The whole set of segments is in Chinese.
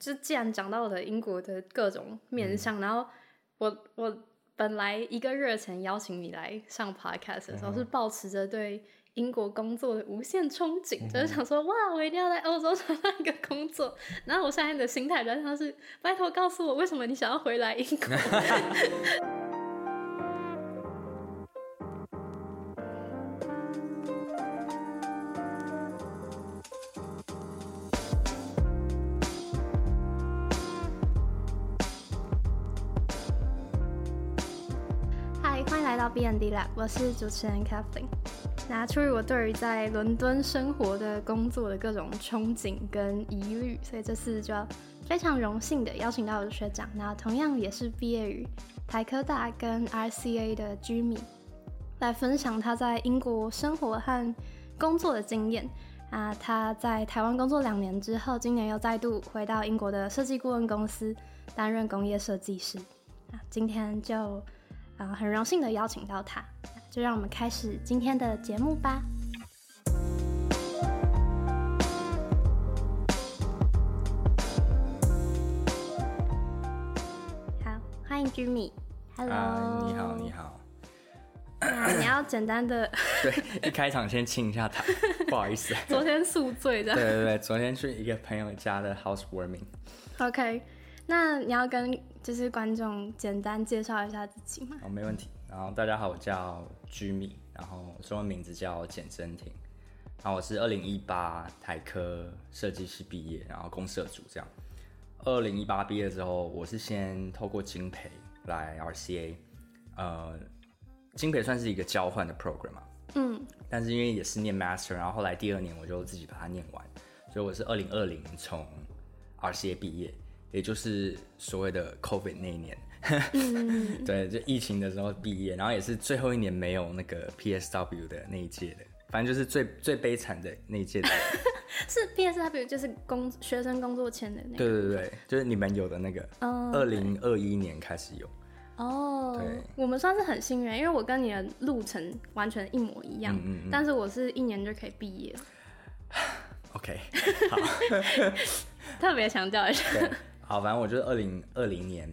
就既然讲到了英国的各种面向，然后我我本来一个热忱邀请你来上 podcast 的时候，是抱持着对英国工作的无限憧憬，就是想说哇，我一定要在欧洲找到一个工作。然后我现在的心态就像是，拜托告诉我为什么你想要回来英国。到 B N D Lab，我是主持人 Kathleen。那出于我对于在伦敦生活的工作的各种憧憬跟疑虑，所以这次就非常荣幸的邀请到我的学长，那同样也是毕业于台科大跟 R C A 的居民，来分享他在英国生活和工作的经验。啊，他在台湾工作两年之后，今年又再度回到英国的设计顾问公司担任工业设计师。啊，今天就。啊，很荣幸的邀请到他，就让我们开始今天的节目吧。好，欢迎 Jimmy。Hello，你好，你好。你要简单的 对，一开场先亲一下他，不好意思。昨天宿醉的。对对对，昨天去一个朋友家的 housewarming。OK。那你要跟就是观众简单介绍一下自己吗？哦，没问题。然后大家好，我叫居米，然后中文名字叫简真婷。然后我是二零一八台科设计系毕业，然后公社组这样。二零一八毕业之后，我是先透过金培来 RCA，呃，金培算是一个交换的 program 嘛。嗯。但是因为也是念 master，然后后来第二年我就自己把它念完，所以我是二零二零从 RCA 毕业。也就是所谓的 COVID 那一年，对，就疫情的时候毕业，然后也是最后一年没有那个 PSW 的那一届的，反正就是最最悲惨的那一届的。是 PSW 就是工学生工作签的那个。对对对，就是你们有的那个，二零二一年开始有。哦，对，我们算是很幸运，因为我跟你的路程完全一模一样嗯，但是我是一年就可以毕业。OK，好，特别强调一下。好，反正我就是二零二零年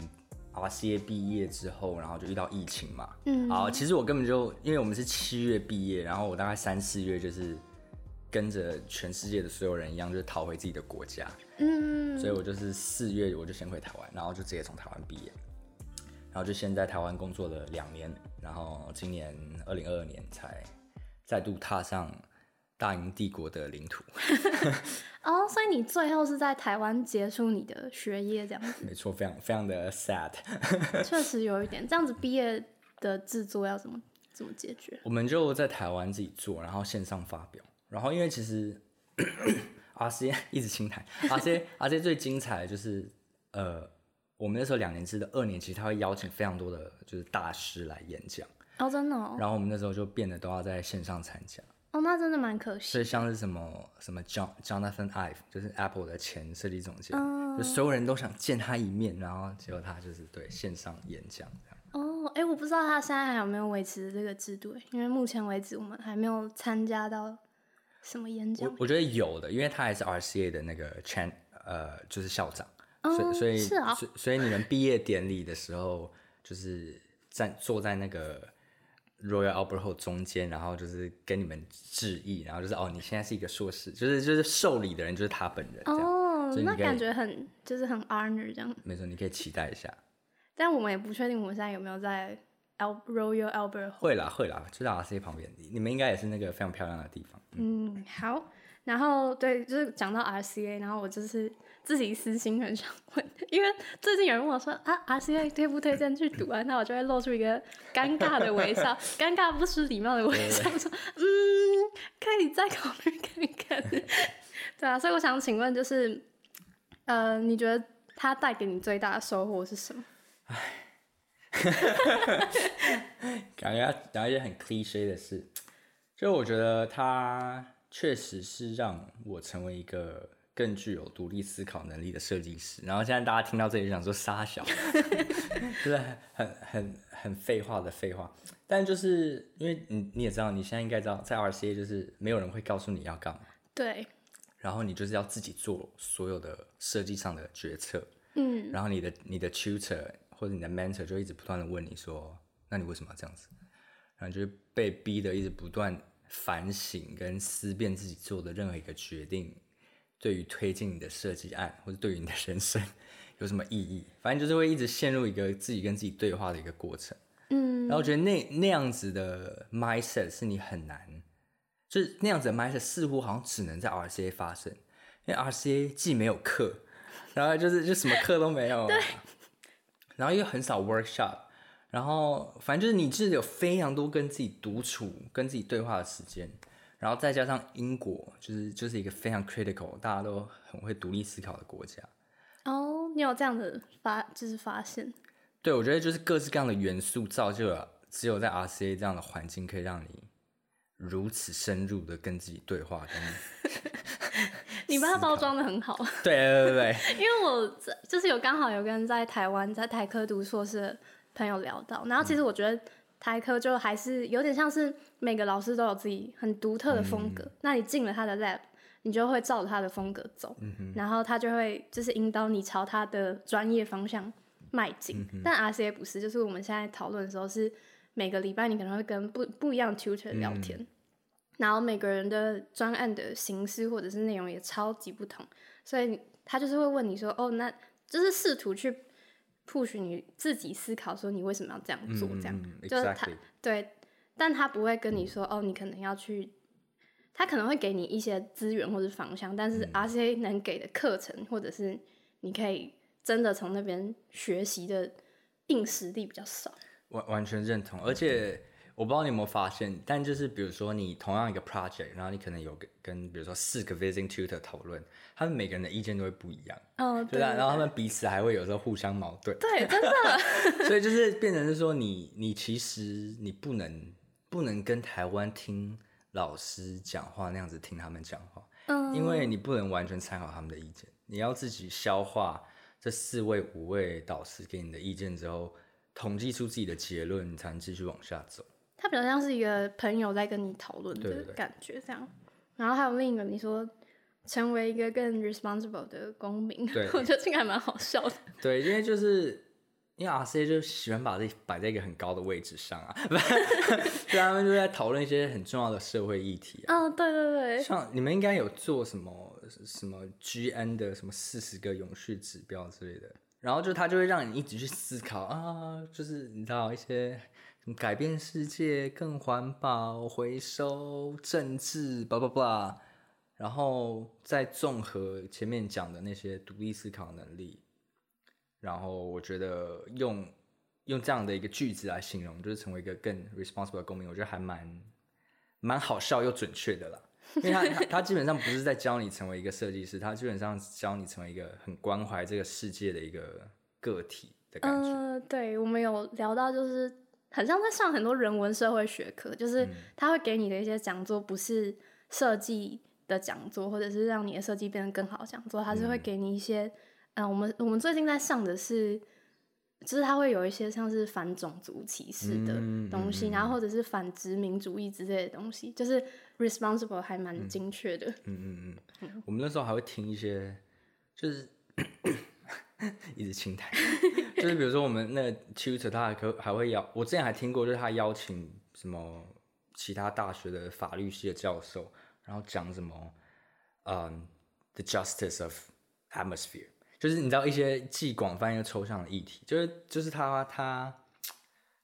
RCA 毕业之后，然后就遇到疫情嘛。嗯。好，其实我根本就因为我们是七月毕业，然后我大概三四月就是跟着全世界的所有人一样，就是逃回自己的国家。嗯。所以我就是四月我就先回台湾，然后就直接从台湾毕业，然后就先在台湾工作了两年，然后今年二零二二年才再度踏上。大英帝国的领土 哦，所以你最后是在台湾结束你的学业，这样子？没错，非常非常的 sad。确实有一点，这样子毕业的制作要怎么怎么解决？我们就在台湾自己做，然后线上发表。然后因为其实 RCA 一直清台，RCA RCA 最精彩的就是呃，我们那时候两年制的二年级，他会邀请非常多的就是大师来演讲哦，真的。哦。然后我们那时候就变得都要在线上参加。哦，那真的蛮可惜。所以像是什么什么 John Jonathan Ive，就是 Apple 的前设计总监，就所有人都想见他一面，然后结果他就是对线上演讲这样。哦，哎，我不知道他现在还有没有维持这个制度，因为目前为止我们还没有参加到什么演讲。我我觉得有的，因为他还是 RCA 的那个 Chan，呃，就是校长，所以所以是啊，所以你们毕业典礼的时候，就是在坐在那个。Royal Albert Hall 中间，然后就是跟你们致意，然后就是哦，你现在是一个硕士，就是就是受礼的人就是他本人哦，那感觉很就是很 honor 这样。没错，你可以期待一下。但我们也不确定我们现在有没有在 Royal Albert Hall。会啦会啦，就在 RC 旁边，你们应该也是那个非常漂亮的地方。嗯，好。然后对，就是讲到 RCA，然后我就是自己私心很想问，因为最近有人问我说啊，RCA 推不推荐去读啊？那我就会露出一个尴尬的微笑，尴尬不失礼貌的微笑，说嗯，可以再考虑看看。对啊，所以我想请问，就是呃，你觉得它带给你最大的收获是什么？唉，感觉讲一些很 cliche 的事，就我觉得它。确实是让我成为一个更具有独立思考能力的设计师。然后现在大家听到这里就想说傻小，就是很很很废话的废话。但就是因为你你也知道，你现在应该知道，在 RCA 就是没有人会告诉你要干嘛。对。然后你就是要自己做所有的设计上的决策，嗯，然后你的你的 tutor 或者你的 mentor 就一直不断的问你说，那你为什么要这样子？然后就是被逼的一直不断反省跟思辨自己做的任何一个决定，对于推进你的设计案或者对于你的人生有什么意义？反正就是会一直陷入一个自己跟自己对话的一个过程。嗯，然后我觉得那那样子的 mindset 是你很难，就是那样子的 mindset 似乎好像只能在 RCA 发生，因为 RCA 既没有课，然后就是就什么课都没有，然后又很少 workshop，然后反正就是你是有非常多跟自己独处、跟自己对话的时间，然后再加上英国就是就是一个非常 critical，大家都很会独立思考的国家。哦，你有这样的发，就是发现，对，我觉得就是各式各样的元素造就了，只有在 RCA 这样的环境，可以让你如此深入的跟自己对话。跟 你把它包装的很好。对对对对，因为我在就是有刚好有跟在台湾在台科读硕士的朋友聊到，然后其实我觉得台科就还是有点像是每个老师都有自己很独特的风格，那你进了他的 lab，你就会照着他的风格走，然后他就会就是引导你朝他的专业方向迈进。但 RCA 不是，就是我们现在讨论的时候是每个礼拜你可能会跟不不一样的 tutor 聊天。然后每个人的专案的形式或者是内容也超级不同，所以他就是会问你说：“哦，那就是试图去 push 你自己思考，说你为什么要这样做？这样、嗯就是他对，但他不会跟你说：哦，你可能要去，他可能会给你一些资源或者方向，但是 RCA 能给的课程或者是你可以真的从那边学习的硬实力比较少。完完全认同。而且我不知道你有没有发现，但就是比如说你同样一个 project，然后你可能有跟跟比如说四个 visiting tutor 讨论，他们每个人的意见都会不一样，嗯，对啊，然后他们彼此还会有时候互相矛盾。对，真的，所以就是变成是说你，你其实你不能不能跟台湾听老师讲话那样子听他们讲话，嗯，因为你不能完全参考他们的意见，你要自己消化这四位五位导师给你的意见之后，统计出自己的结论，你才能继续往下走。他比较像是一个朋友在跟你讨论的感觉，这样。然后还有另一个，你说成为一个更 responsible 的公民，我觉得这个还蛮好笑的。对，因为就是因为 RCA 就喜欢把自己摆在一个很高的位置上啊，对，他们就在讨论一些很重要的社会议题啊。嗯，对对对，像你们应该有做什么什么 GN 的什么四十个永续指标之类的，然后就他就会让你一直去思考啊，就是你知道一些改变世界、更环保、回收、政治，叭叭叭，然后再综合前面讲的那些独立思考能力，然后我觉得用用这样的一个句子来形容，就是成为一个更 responsible 的公民，我觉得还蛮蛮好笑又准确的啦。因为他他基本上不是在教你成为一个设计师，他基本上教你成为一个很关怀这个世界的一个个体的感觉。嗯、对，我们有聊到，就是很像在上很多人文社会学科，就是他会给你的一些讲座，不是设计的讲座，或者是让你的设计变得更好讲座，他是会给你一些，嗯、我们我们最近在上的是。就是他会有一些像是反种族歧视的嗯东西，嗯嗯。然后或者是反殖民主义之类的东西，就是 responsible 还蛮精确的。嗯嗯嗯，我们那时候还会听一些，就是 一直轻谈，就是比如说我们那个 tutor 他还可还会邀，我之前还听过，就是他邀请什么其他大学的法律系的教授，然后讲什么，嗯，the justice of atmosphere，就是你知道一些既广泛又抽象的议题，就是就是他他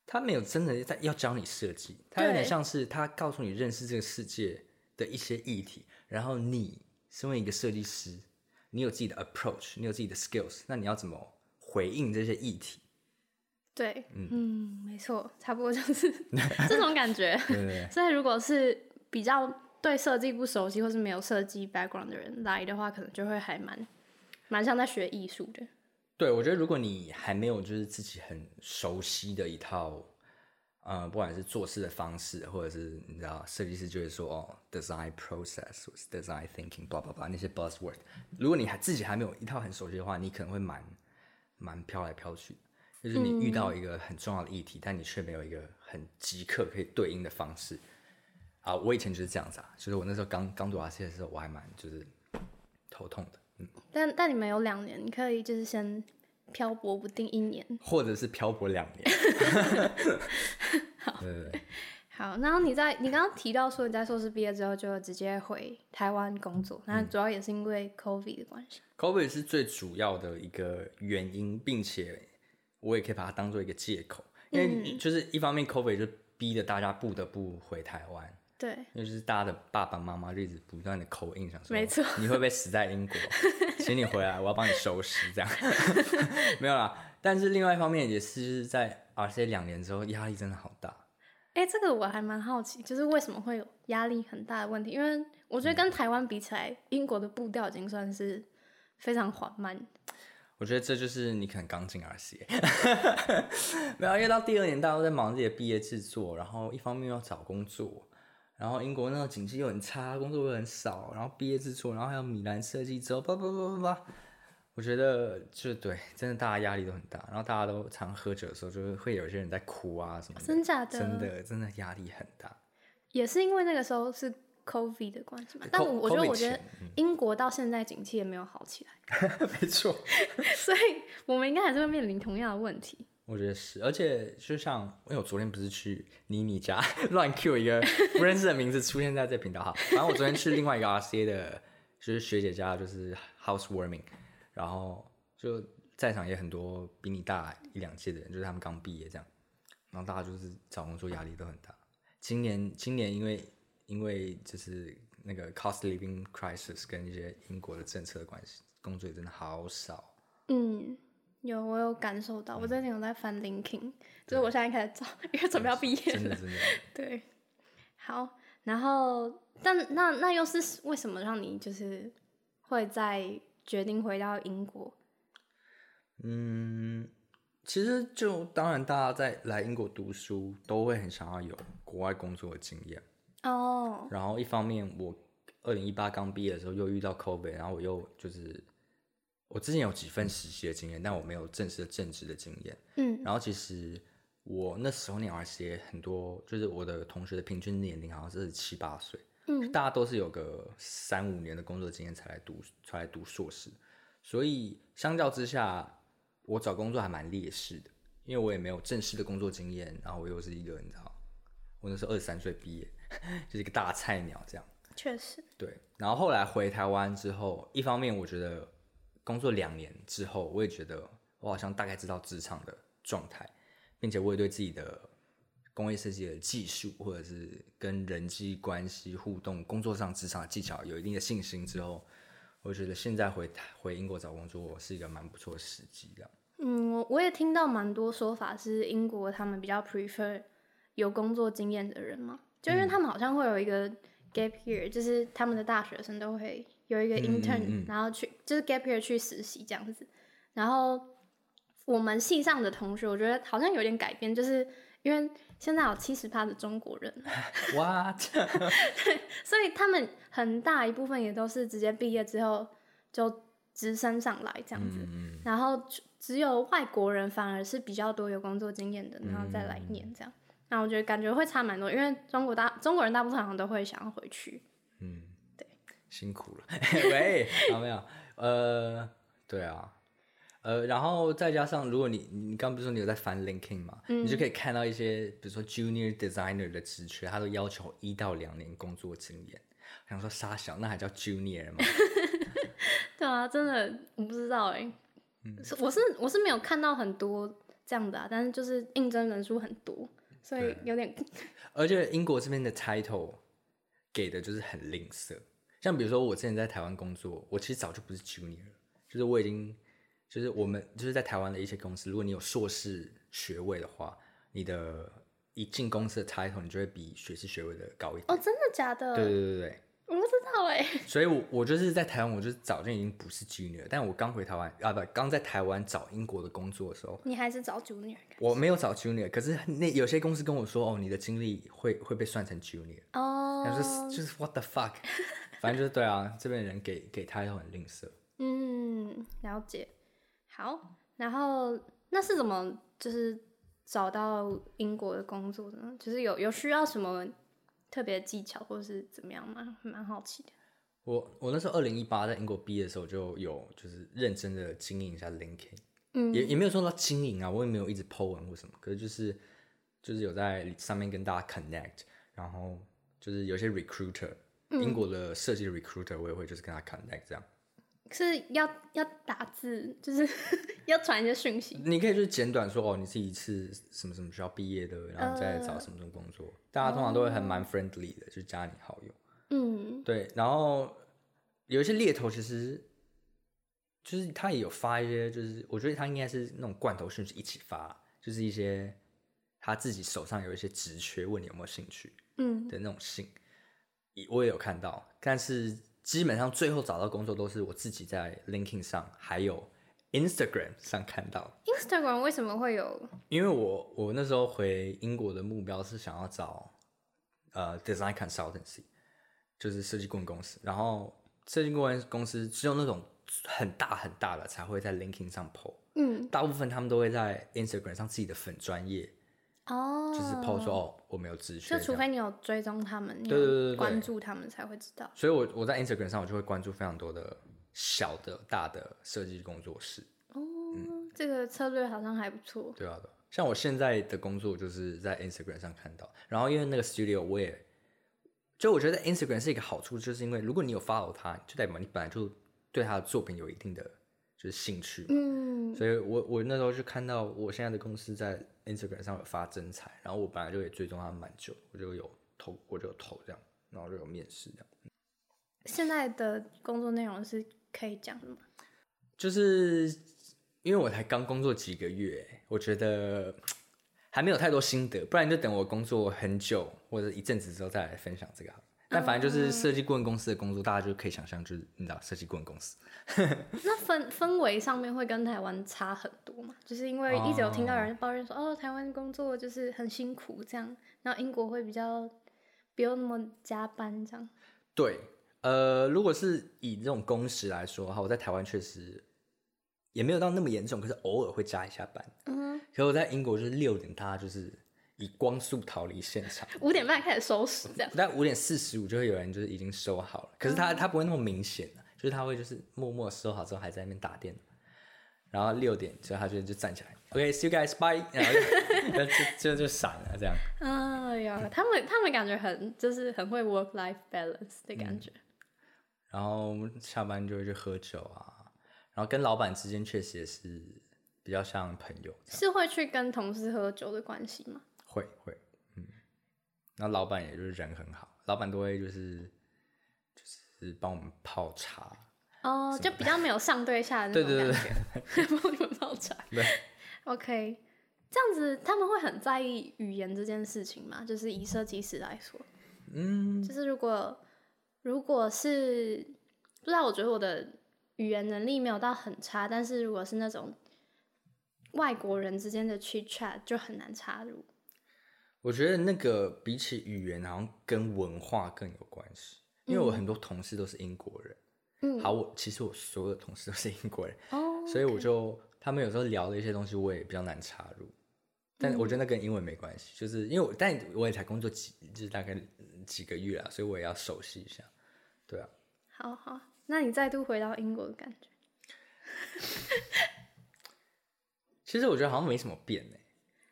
他没有真的在要教你设计，他有点像是他告诉你认识这个世界的一些议题，然后你身为一个设计师，你有自己的 approach，你有自己的 skills，那你要怎么回应这些议题？对，嗯，没错，差不多就是 这种感觉。对对对，所以如果是比较对设计不熟悉或是没有设计 background 的人来的话，可能就会还蛮蛮像在学艺术的。对我觉得如果你还没有就是自己很熟悉的一套，呃，不管是做事的方式，或者是你知道设计师就会说哦，design process 或是 design thinking blah blah blah 那些 buzzword，如果你还自己还没有一套很熟悉的话，你可能会蛮蛮飘来飘去的。就是你遇到一个很重要的议题，但你却没有一个很即刻可以对应的方式。啊，我以前就是这样子啊，就是我那时候刚刚读 RC 的时候，我还蛮就是头痛的。嗯，但但你们有两年，你可以就是先漂泊不定一年。或者是漂泊两年。好对对对，好，然后你在你刚刚提到说你在硕士毕业之后就直接回台湾工作，那主要也是因为 COVID 的关系。COVID 是最主要的一个原因，并且我也可以把它当做一个借口，因为就是一方面 COVID 就逼得大家不得不回台湾，对，因为就是大家的爸爸妈妈就一直不断的口印，想说没错你会不会死在英国？请你回来，我要帮你收尸，这样 没有啦。但是另外一方面也是在 RCA 两年之后，压力真的好大。哎、这个我还蛮好奇，就是为什么会有压力很大的问题？因为我觉得跟台湾比起来，英国的步调已经算是非常缓慢。我觉得这就是你可能刚进 RCA，没有，因为到第二年大家都在忙自己的毕业制作，然后一方面要找工作，然后英国那个景气又很差，工作又很少，然后毕业制作，然后还有米兰设计之后，叭叭叭叭叭，我觉得就对，真的大家压力都很大，然后大家都常喝酒的时候，就是会有些人在哭啊什么的，真假的？真的真的压力很大。也是因为那个时候是 COVID 的关系嘛。但我我觉得，我觉得英国到现在景气也没有好起来，没错，所以我们应该还是会面临同样的问题。我觉得是，而且就像因为我昨天不是去妮妮家 乱 Q 一个不认识的名字出现在这频道哈，反正我昨天去另外一个 RCA 的，就是学姐家，就是 housewarming，然后就在场也很多比你大一两届的人，就是他们刚毕业这样，然后大家就是找工作压力都很大。今年今年因为因为就是那个 cost living crisis 跟一些英国的政策的关系，工作也真的好少。嗯，有我有感受到，我最近有在翻 LinkedIn，就是我现在开始找，因为准备要毕业了。真的真的。对，好，然后但那那又是为什么让你就是会在决定回到英国？嗯，其实就当然，大家在来英国读书都会很想要有国外工作的经验。哦，然后一方面，我二零一八刚毕业的时候又遇到 COVID，然后我又就是我之前有几份实习的经验，但我没有正式的正职的经验。嗯，然后其实我那时候念 RCA 很多，就是我的同学的平均年龄好像是七八岁，嗯，大家都是有个三五年的工作经验才来读才来读硕士，所以相较之下，我找工作还蛮劣势的，因为我也没有正式的工作经验，然后我又是一个你知道，我那时候二十三岁毕业，就是一个大菜鸟这样。确实，对，然后后来回台湾之后，一方面我觉得工作两年之后，我也觉得我好像大概知道职场的状态，并且我也对自己的工业设计的技术或者是跟人际关系互动、工作上职场的技巧有一定的信心之后，我觉得现在回回英国找工作是一个蛮不错的时机，的。嗯，我我也听到蛮多说法是英国他们比较 prefer 有工作经验的人嘛，就因为他们好像会有一个 gap year，就是他们的大学生都会有一个 intern，、然后去就是 gap year 去实习这样子。然后我们系上的同学，我觉得好像有点改变，就是因为现在有七十趴的中国人，What？所以他们很大一部分也都是直接毕业之后就直升上来这样子。嗯，然后只只有外国人反而是比较多有工作经验的，然后再来念这样。那我觉得感觉会差蛮多，因为中国大中国人大部分好像都会想要回去。辛苦了，喂，有没有？呃，对啊，呃，然后再加上，如果你你刚不是说你有在翻 LinkedIn 嘛，你就可以看到一些，比如说 Junior Designer 的职缺，他都要求一到两年工作经验。想说傻小，那还叫 Junior 吗？对啊，真的我不知道哎、嗯。我是我是没有看到很多这样的啊，但是就是应征人数很多，所以有点。而且英国这边的 title 给的就是很吝啬，像比如说我之前在台湾工作，我其实早就不是 junior 了，就是我已经就是我们就是在台湾的一些公司，如果你有硕士学位的话，你的一进公司的 title 你就会比学士学位的高一点。哦，真的假的？对对对对我不知道哎、对，所以我我就是在台湾，我就是早就已经不是 junior，但我刚回台湾啊不，刚在台湾找英国的工作的时候，你还是找 junior 我没有找 junior，可是那有些公司跟我说，哦，你的经历会会被算成 junior。哦然后就是就是 what the fuck，反正就是对啊，这边人给给 title 很吝啬。嗯，了解。好，然后那是怎么就是找到英国的工作的呢？就是有有需要什么特别技巧或是怎么样吗？蛮好奇的。我我那时候二零一八在英国毕业的时候就有就是认真的经营一下 LinkedIn，嗯也也没有说到经营啊，我也没有一直 po 文或什么，可是就是就是有在上面跟大家 connect，然后就是有些 recruiter，、英嗯国的设计 recruiter 我也会就是跟他 connect 这样。是要要打字，就是 要传一些讯息。你可以就是简短说哦，你是一次什么什么学校毕业的，然后再呃找什么什么工作，大家通常都会很蛮 friendly 的，就加你好友。嗯。对，然后有一些猎头其实就是他也有发一些，就是我觉得他应该是那种罐头讯息一起发，就是一些他自己手上有一些职缺，问你有没有兴趣嗯。的那种信，我也有看到，但是基本上最后找到工作都是我自己在 LinkedIn 上还有 Instagram 上看到。，Instagram 为什么会有？因为我我那时候回英国的目标是想要找呃 design consultancy，就是设计顾问公司，然后设计顾问公司只有那种很大很大的才会在 LinkedIn 上 PO，嗯大部分他们都会在 Instagram 上自己的粉专业，哦，就是 PO 说哦我没有自学就，除非你有追踪他们，你对对对有关注他们才会知道。所以我我在 Instagram 上我就会关注非常多的小的大的设计工作室，哦，这个策略好像还不错。对啊，像我现在的工作就是在 Instagram 上看到，然后因为那个 studio 我也，就我觉得 Instagram 是一个好处，就是因为如果你有 follow 他，就代表你本来就对他的作品有一定的就是兴趣嘛，嗯，所以我我那时候就看到我现在的公司在 Instagram 上有发真彩，然后我本来就也追踪他蛮久，我就有投我就有投这样，然后就有面试这样。现在的工作内容是可以讲的吗？就是因为我才刚工作几个月，我觉得还没有太多心得，不然就等我工作很久或者一阵子之后再来分享这个好了。但反正就是设计顾问公司的工作，大家就可以想象，就是你知道设计顾问公司。那氛氛围上面会跟台湾差很多嘛？就是因为一直有听到有人抱怨说，哦，台湾工作就是很辛苦这样，然后英国会比较不用那么加班这样。对，呃，如果是以这种工时来说的话，我在台湾确实也没有到那么严重，可是偶尔会加一下班。嗯，可我在英国就是六点，大家就是以光速逃离现场。五点半开始收拾这样。大概五点四十五就会有人就是已经收好了，可是他他不会那么明显的，就是他会就是默默收好之后还在那边打电脑，然后六点之后他就就站起来，OK，see、you guys bye，然后 就就就就闪了这样。哎呀，他们他们感觉很就是很会 work life balance 的感觉。然后下班就会去喝酒啊，然后跟老板之间确实也是比较像朋友，是会去跟同事喝酒的关系吗？会会，嗯，那老板也就是人很好，老板都会就是就是帮我们泡茶，哦，就比较没有上对下的那对对种感对觉，帮你们泡茶。对 OK，这样子他们会很在意语言这件事情吗？就是以设计师来说，嗯，就是如果如果是不知道，我觉得我的语言能力没有到很差，但是如果是那种外国人之间的 chit chat 就很难插入。我觉得那个比起语言，好像跟文化更有关系。因为我很多同事都是英国人，嗯，好，我其实我所有的同事都是英国人，哦，所以我就他们有时候聊的一些东西，我也比较难插入。但我觉得那跟英文没关系，就是因为我，但我也才工作几，就是大概几个月啊，所以我也要熟悉一下。对啊，好好，那你再度回到英国的感觉？其实我觉得好像没什么变呢，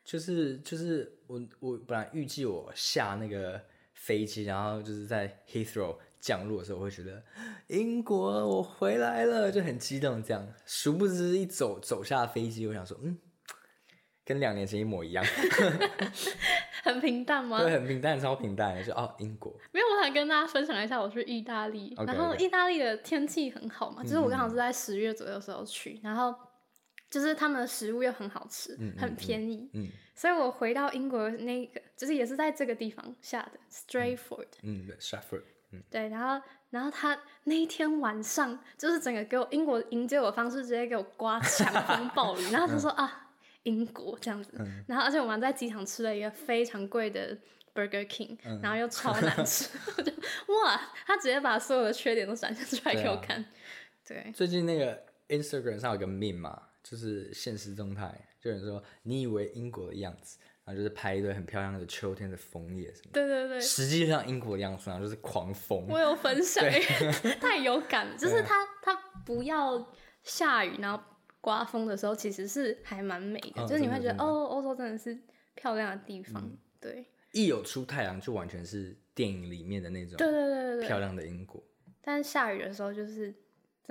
就是就是我我本来预计我下那个飞机，然后就是在 Heathrow 降落的时候，我会觉得英国我回来了，就很激动这样。殊不知一走走下飞机，我想说，嗯，跟两年前一模一样，很平淡吗？对，很平淡，超平淡的，就哦英国，没有，我想跟大家分享一下，我去意大利。然后意大利的天气很好嘛，就是我刚好是在十月左右的时候去，然后就是他们的食物又很好吃，很便宜，嗯。所以我回到英国那个，就是也是在这个地方下的 Stratford，、嗯对，Stratford，嗯。对，然后然后他那一天晚上就是整个给我英国迎接我的方式直接给我刮强风暴雨，然后他说、啊英国这样子，嗯。然后而且我们在机场吃了一个非常贵的 Burger King，、然嗯后又超难吃，我就哇，他直接把所有的缺点都展现出来给我对啊。看，对，最近那个 Instagram 上有个 meme 嘛，就是现实动态，就有人说你以为英国的样子，然然后就是拍一堆很漂亮的秋天的枫叶什么的。对对对，实际上英国的样子然后，就是狂风。我有分享，太有感了。就是它它不要下雨，然后刮风的时候，其实是还蛮美的。嗯就是你会觉得哦，欧洲真的是漂亮的地方。对一有出太阳，就完全是电影里面的那种对对对对对。漂亮的英国。但是下雨的时候，就是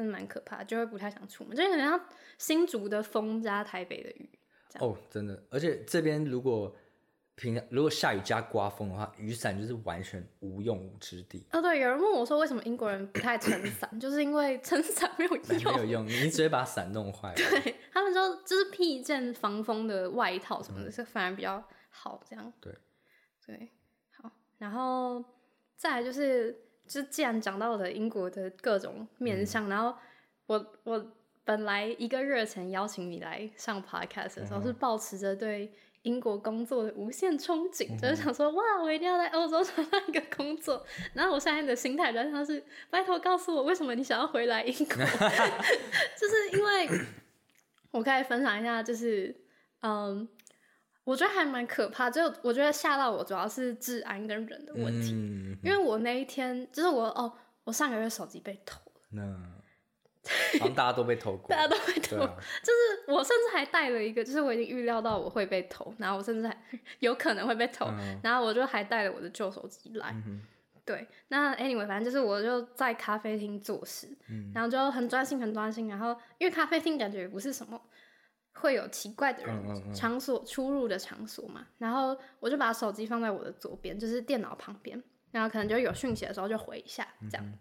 真的蛮可怕，就会不太想出门，就很像新竹的风加台北的雨。哦，真的，而且这边如果平常如果下雨加刮风的话，雨伞就是完全无用武之地，哦，对，有人问我说为什么英国人不太撑伞，就是因为撑伞没有用没有用。你只会把伞弄坏。对他们说，就是披一件防风的外套什么的，是反而比较好。这样对对，好，然后再来就是，就既然讲到了英国的各种面向，然后我我本来一个月前邀请你来上 podcast 的时候，是抱持着对英国工作的无限憧憬，就是想说哇，我一定要在欧洲找到一个工作。然后我现在的心态比较像是，拜托告诉我为什么你想要回来英国 就是因为我可以分享一下，就是嗯。我觉得还蛮可怕，就我觉得吓到我主要是治安跟人的问题，嗯，因为我那一天就是我哦，我上个月手机被偷了，那好像大家都被偷过，大家都被偷，就是我甚至还带了一个，就是我已经预料到我会被偷，然后我甚至还 有可能会被偷，嗯然后我就还带了我的旧手机来。嗯对，那 anyway，反正就是我就在咖啡厅做事，嗯然后就很专心，很专心。然后因为咖啡厅感觉也不是什么会有奇怪的人、嗯嗯嗯场所出入的场所嘛，然后我就把手机放在我的左边，就是电脑旁边，然后可能就有讯息的时候就回一下这样。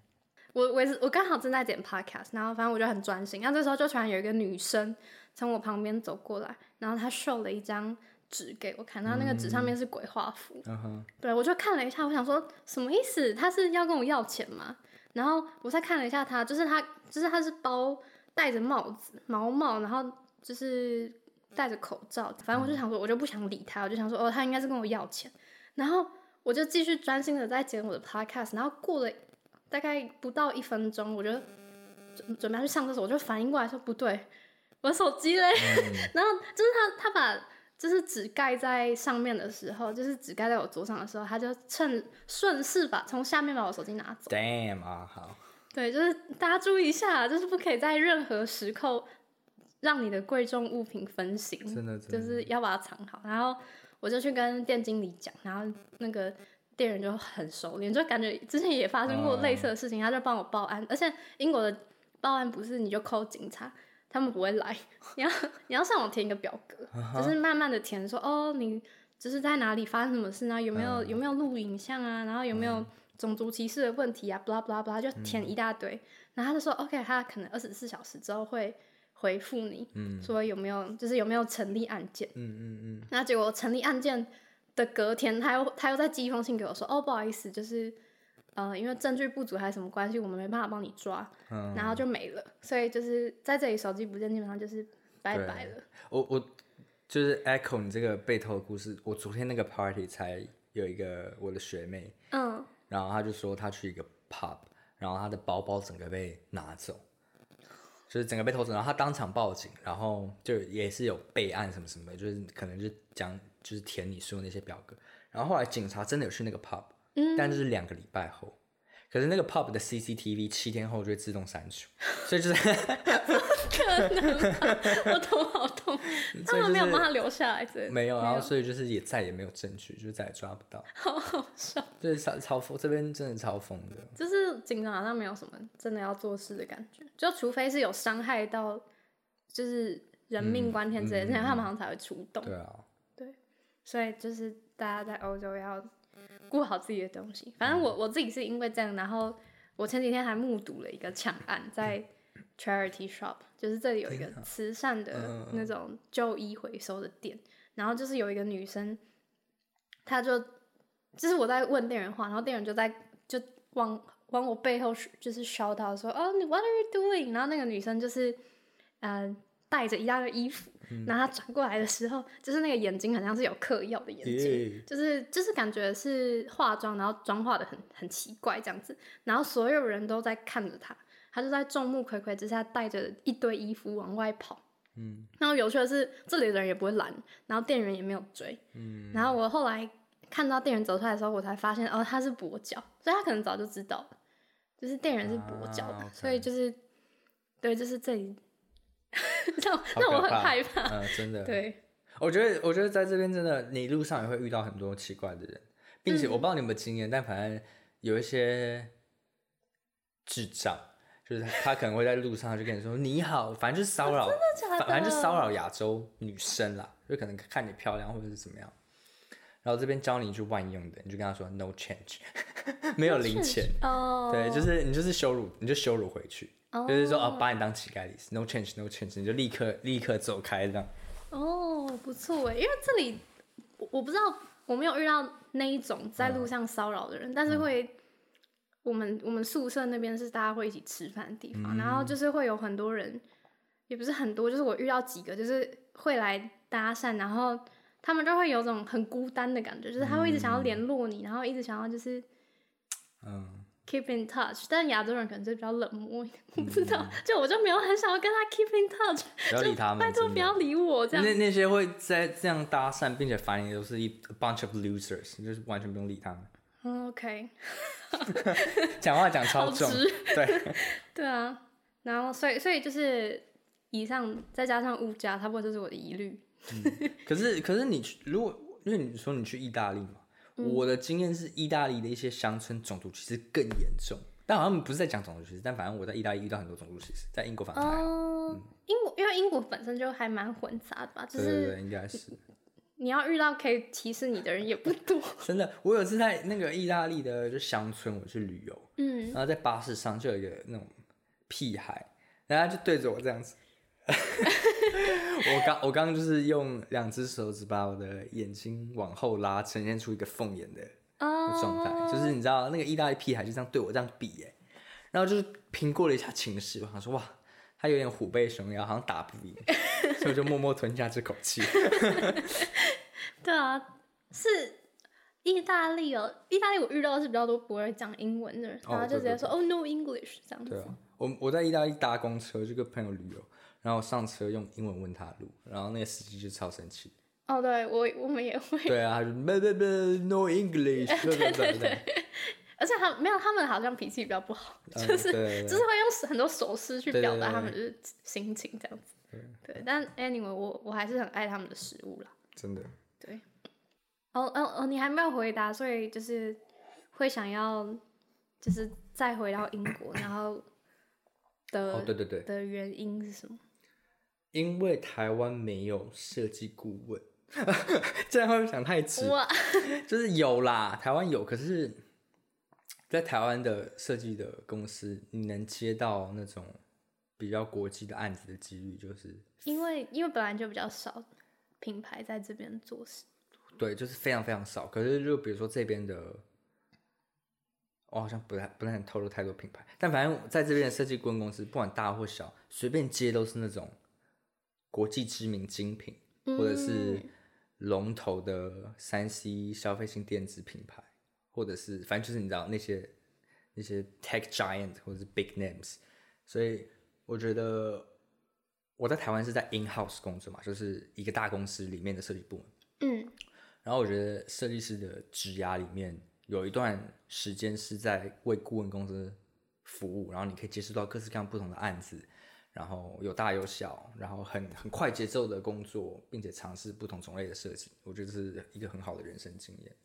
我我我刚好正在剪 podcast，然后反正我就很专心，然后这时候就突然有一个女生从我旁边走过来，然后她秀了一张纸给我看，然后那个纸上面是鬼画符，对，我就看了一下，我想说什么意思？她是要跟我要钱吗？然后我再看了一下她，就是她，就是她是包戴着帽子毛帽，然后就是戴着口罩，反正我就想说，我就不想理他，我就想说，哦，他应该是跟我要钱。然后我就继续专心的在剪我的 podcast，然后过了大概不到一分钟，我就准准备要去上厕所，我就反应过来说不对，我的手机嘞。然后就是他他把就是纸盖在上面的时候，就是纸盖在我桌上的时候，他就趁顺势把从下面把我手机拿走。，damn 啊，好，对，就是大家注意一下，就是不可以在任何时刻让你的贵重物品分心，真的 就是要把它藏好。然后我就去跟店经理讲，然后那个店员就很熟练，就感觉之前也发生过类似的事情，他就帮我报案。而且英国的报案不是你就 call 警察，他们不会来，你要你要上网填一个表格，就是慢慢的填说哦你。就是在哪里发生什么事呢？有没有、有没有录影像啊？然后有没有种族歧视的问题啊？blah blah blah，就填一大堆。然后他就说 OK，他可能二十四小时之后会回复你，嗯说有没有就是有没有成立案件。嗯嗯嗯，那结果成立案件的隔天，他又他又再寄一封信给我说，哦，不好意思，就是呃，因为证据不足还是什么关系，我们没办法帮你抓，嗯然后就没了。所以就是在这里手机不见，基本上就是拜拜了。我我就是 echo 你这个被偷的故事，我昨天那个 party 才有一个我的学妹，嗯，然后她就说她去一个 pub，然后她的包包整个被拿走，就是整个被偷走，然后他当场报警，然后就也是有备案什么什么的，就是可能就讲就是填你说的那些表格，然后后来警察真的有去那个 pub，嗯但就是两个礼拜后。可是那个 pub 的 CCTV 七天后就会自动删除，所以就是 可能我头好痛，他们没有帮他留下来，对，没有，然后所以就是也再也没有证据，就再也抓不到。好好笑。就是超超疯，这边真的超疯的。就是警察好像没有什么真的要做事的感觉，就除非是有伤害到，就是人命关天之类他们好像才会出动。对啊，对所以就是大家在欧洲要顾好自己的东西。反正我我自己是因为这样，然后我前几天还目睹了一个抢案，在 charity shop，就是这里有一个慈善的那种旧衣回收的店，然后就是有一个女生，她就就是我在问店员话，然后店员就在就往往我背后就是 shout 到说，哦，你 what are you doing？然后那个女生就是嗯。呃带着一大堆衣服，然后他转过来的时候，就是那个眼睛好像是有嗑药的眼睛就是就是感觉是化妆，然后妆化的很很奇怪这样子，然后所有人都在看着他，他就在众目睽睽之下带着一堆衣服往外跑，嗯，然后有趣的是，这里的人也不会拦，然后店员也没有追，嗯，然后我后来看到店员走出来的时候，我才发现哦，他是跛脚，所以他可能早就知道了，就是店员是跛脚的，所以就是对，就是这里 让让我很害怕，嗯，真的，对，我觉得我觉得在这边真的，你路上也会遇到很多奇怪的人，并且我不知道你有没有经验，但反正有一些智障。就是他可能会在路上就跟你说你好，反正就是骚扰，反正就骚扰亚洲女生啦，就可能看你漂亮或者是怎么样。然后这边教你一句万用的，你就跟他说 no change，没有零钱。哦。对，就是你就是羞辱，你就羞辱回去，就是说哦把你当乞丐的意思。no change no change，你就立刻立刻走开这样。哦，不错哎，因为这里我我不知道我没有遇到那一种在路上骚扰的人，但是会。我们我们宿舍那边是大家会一起吃饭的地方，然后就是会有很多人，也不是很多，就是我遇到几个，就是会来搭讪，然后他们就会有种很孤单的感觉，就是他会一直想要联络你，然后一直想要就是，嗯，keep in touch。但亚洲人可能就比较冷漠，我不知道，就我就没有很想要跟他 keep in touch，不要理他们，拜托不要理我这样。那那些会在这样搭讪并且烦你，都是一 bunch of losers，就是完全不用理他们。OK，讲话讲超重，对 对啊，然后所以所以就是以上再加上物价，差不多就是我的疑虑。可是可是你如果因为你说你去意大利嘛，我的经验是意大利的一些乡村种族歧视更严重，但好像不是在讲种族歧视，但反正我在意大利遇到很多种族歧视，在英国反而还好。英国因为英国本身就还蛮混杂的吧，就是应该是。你要遇到可以歧视你的人也不多。真的，我有次在那个意大利的就乡村，我去旅游，嗯，然后在巴士上就有一个那种屁孩，然后就对着我这样子。我刚我刚刚就是用两只手指把我的眼睛往后拉，呈现出一个凤眼的状态，就是你知道那个意大利屁孩就这样对我这样比哎，然后就是评估了一下情势，我想说哇，他有点虎背熊腰，好像打不赢，所以我就默默吞下这口气。对啊，是意大利哦。意大利我遇到的是比较多不会讲英文的人，然后就直接说哦 no English 这样子。对啊，我我在意大利搭公车，就跟朋友旅游，然后上车用英文问他路，然后那个司机就超生气。哦，对我我们也会。对啊，他就不不不 no English。对对对。而且他没有，他们好像脾气比较不好，就是就是会用很多手势去表达他们就是心情这样子。对，但 anyway 我我还是很爱他们的食物啦。真的。对，哦哦哦，你还没有回答，所以就是会想要，就是再回到英国，然后的哦，对对对，的原因是什么？因为台湾没有设计顾问，这样会不会想太直？就是有啦，台湾有，可是，在台湾的设计的公司，你能接到那种比较国际的案子的几率，就是因为因为本来就比较少。品牌在这边做事，对，就是非常非常少。可是就比如说这边的，我好像不太不太能透露太多品牌。但反正在这边的设计顾问公司，不管大或小，随便接都是那种国际知名精品，或者是龙头的三 C 消费性电子品牌，或者是反正就是你知道那些那些 tech giant 或者是 big names。所以我觉得。我在台湾是在 in house 工作嘛，就是一个大公司里面的设计部门。嗯，然后我觉得设计师的职涯里面有一段时间是在为顾问公司服务，然后你可以接触到各式各样不同的案子，然后有大有小，然后很很快节奏的工作，并且尝试不同种类的设计，我觉得是一个很好的人生经验。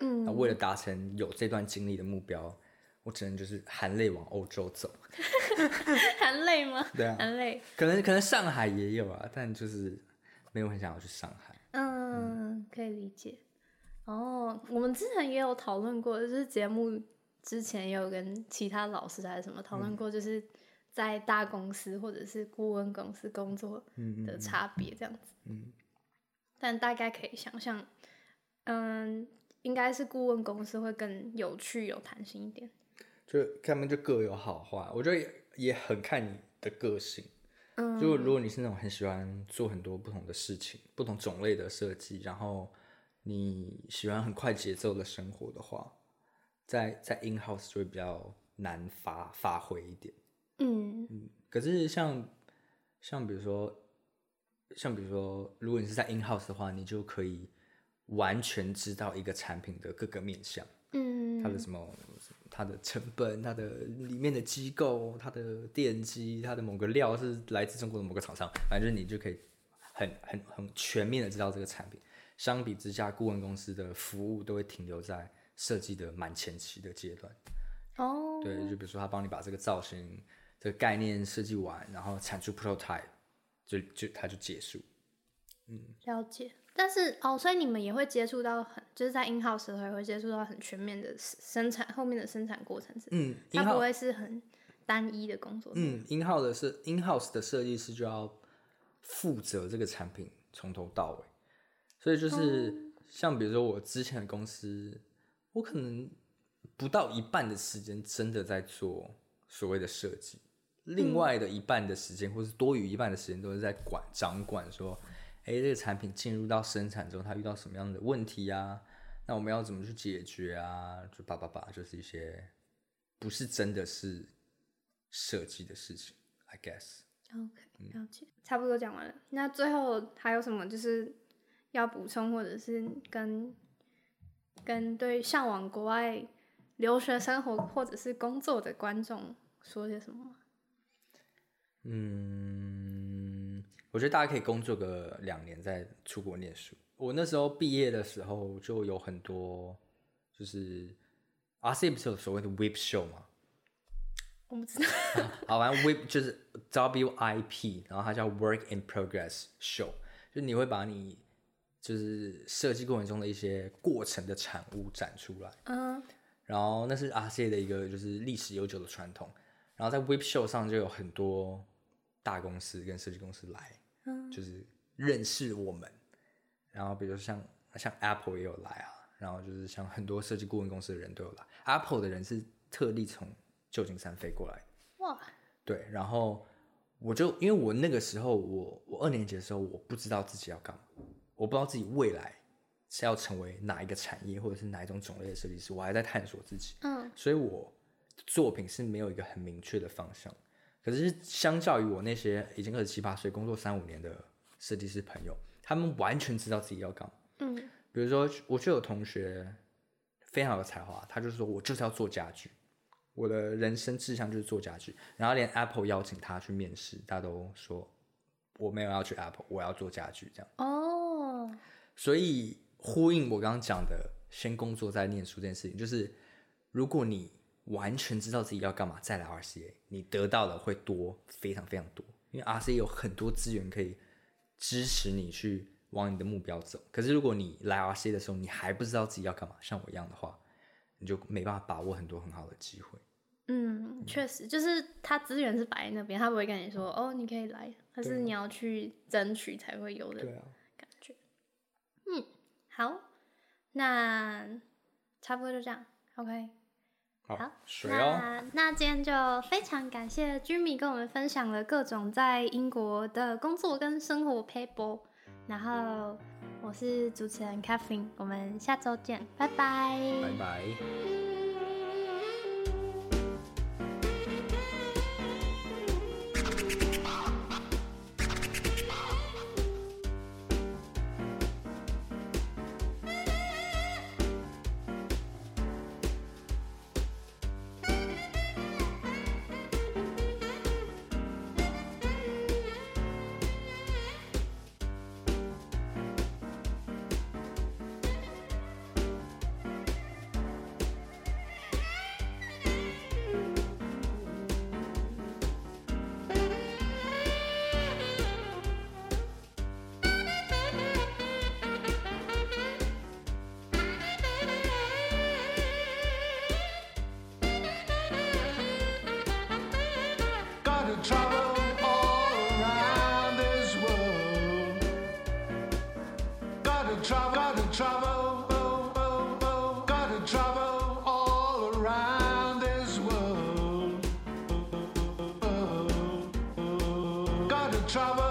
嗯，那为了达成有这段经历的目标。我只能就是含泪往欧洲走，含泪吗？对啊，含泪。可能可能上海也有啊，但就是没有很想要去上海。嗯，可以理解。哦，我们之前也有讨论过，就是节目之前也有跟其他老师还是什么讨论过，就是在大公司或者是顾问公司工作的差别这样子。嗯。但大概可以想象，嗯，应该是顾问公司会更有趣、有弹性一点。就他们就各有好坏，我觉得也很看你的个性。嗯，就如果你是那种很喜欢做很多不同的事情、不同种类的设计，然后你喜欢很快节奏的生活的话，在在 in house 就会比较难发发挥一点。嗯嗯，可是像像比如说像比如说，如果你是在 in house 的话，你就可以完全知道一个产品的各个面向，嗯，它的什么，它的成本，它的里面的机构，它的电机，它的某个料是来自中国的某个厂商，反正你就可以很很很全面的知道这个产品。相比之下，顾问公司的服务都会停留在设计的蛮前期的阶段。哦，对，就比如说他帮你把这个造型、这个概念设计完，然后产出 prototype，就就它就结束。嗯了解。但是哦，所以你们也会接触到很，就是在 in house 的时候也会接触到很全面的生产后面的生产过程是，嗯它不会是很单一的工作。嗯，in house 的是 in house 的设计师就要负责这个产品从头到尾，所以就是、像比如说我之前的公司，我可能不到一半的时间真的在做所谓的设计，另外的一半的时间，或是多余一半的时间都是在管掌管说，哎，这个产品进入到生产之后，它遇到什么样的问题啊？那我们要怎么去解决啊？就叭叭叭，就是一些不是真的是设计的事情，I guess。OK，了解，差不多讲完了。那最后还有什么就是要补充，或者是跟跟对向往国外留学生活或者是工作的观众说些什么吗？嗯，我觉得大家可以工作个两年再出国念书。我那时候毕业的时候就有很多，就是 RC 不是有所谓的 WIP show 吗？我不知道。好，反正 WIP 就是 WIP，然后它叫 Work in Progress Show，就你会把你就是设计过程中的一些过程的产物展出来。嗯，然后那是 RCA 的一个就是历史悠久的传统。然后在 WIP Show 上就有很多大公司跟设计公司来，嗯就是认识我们。然后比如说像像 Apple 也有来啊，然后就是像很多设计顾问公司的人都有来。Apple 的人是特地从旧金山飞过来，哇，对。然后我就因为我那个时候我我二年级的时候我不知道自己要干嘛，我不知道自己未来是要成为哪一个产业或者是哪一种种类的设计师，我还在探索自己。嗯所以我作品是没有一个很明确的方向。可是相较于我那些已经二十七八岁、工作三五年的设计师朋友，他们完全知道自己要干嘛。嗯比如说，我就有同学非常有才华，他就说我就是要做家具，我的人生志向就是做家具。然后连 Apple 邀请他去面试，他都说我没有要去 Apple，我要做家具这样。哦，所以呼应我刚刚讲的，先工作再念书这件事情，就是如果你完全知道自己要干嘛，再来 RCA，你得到的会多非常非常多，因为 RCA 有很多资源可以支持你去往你的目标走。可是如果你来 RCA 的时候，你还不知道自己要干嘛，像我一样的话，你就没办法把握很多很好的机会。嗯，确实，就是他资源是摆在那边，他不会跟你说哦，你可以来，可是你要去争取才会有的啊，感觉。嗯，好，那差不多就这样，OK。好好，水哦，那那今天就非常感谢 Jimmy 跟我们分享了各种在英国的工作跟生活 paper。然后我是主持人 Kathleen，我们下周见，拜拜。拜拜。trouble.